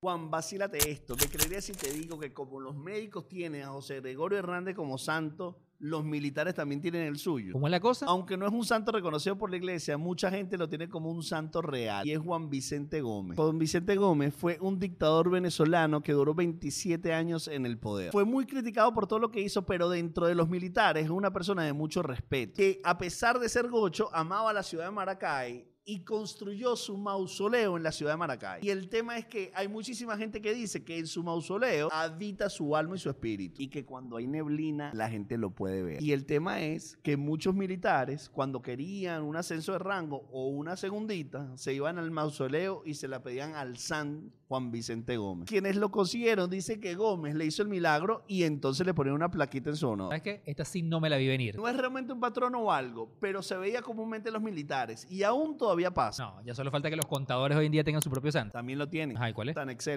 Juan, vacílate esto. Me creería si te digo que como los médicos tienen a José Gregorio Hernández como santo, los militares también tienen el suyo. ¿Cómo es la cosa? Aunque no es un santo reconocido por la iglesia, mucha gente lo tiene como un santo real. Y es Juan Vicente Gómez. Juan Vicente Gómez fue un dictador venezolano que duró 27 años en el poder. Fue muy criticado por todo lo que hizo, pero dentro de los militares es una persona de mucho respeto. Que a pesar de ser gocho, amaba la ciudad de Maracay y construyó su mausoleo en la ciudad de Maracay. Y el tema es que hay muchísima gente que dice que en su mausoleo habita su alma y su espíritu. Y que cuando hay neblina, la gente lo puede ver. Y el tema es que muchos militares, cuando querían un ascenso de rango o una segundita, se iban al mausoleo y se la pedían al San Juan Vicente Gómez. Quienes lo consiguieron dicen que Gómez le hizo el milagro y entonces le ponían una plaquita en su honor. ¿Sabes qué? Esta sí no me la vi venir. No es realmente un patrono o algo, pero se veía comúnmente en los militares y aún todavía pasa. No, ya solo falta que los contadores hoy en día tengan su propio santo. También lo tienen. Ajá, ¿y cuál es? San Excel.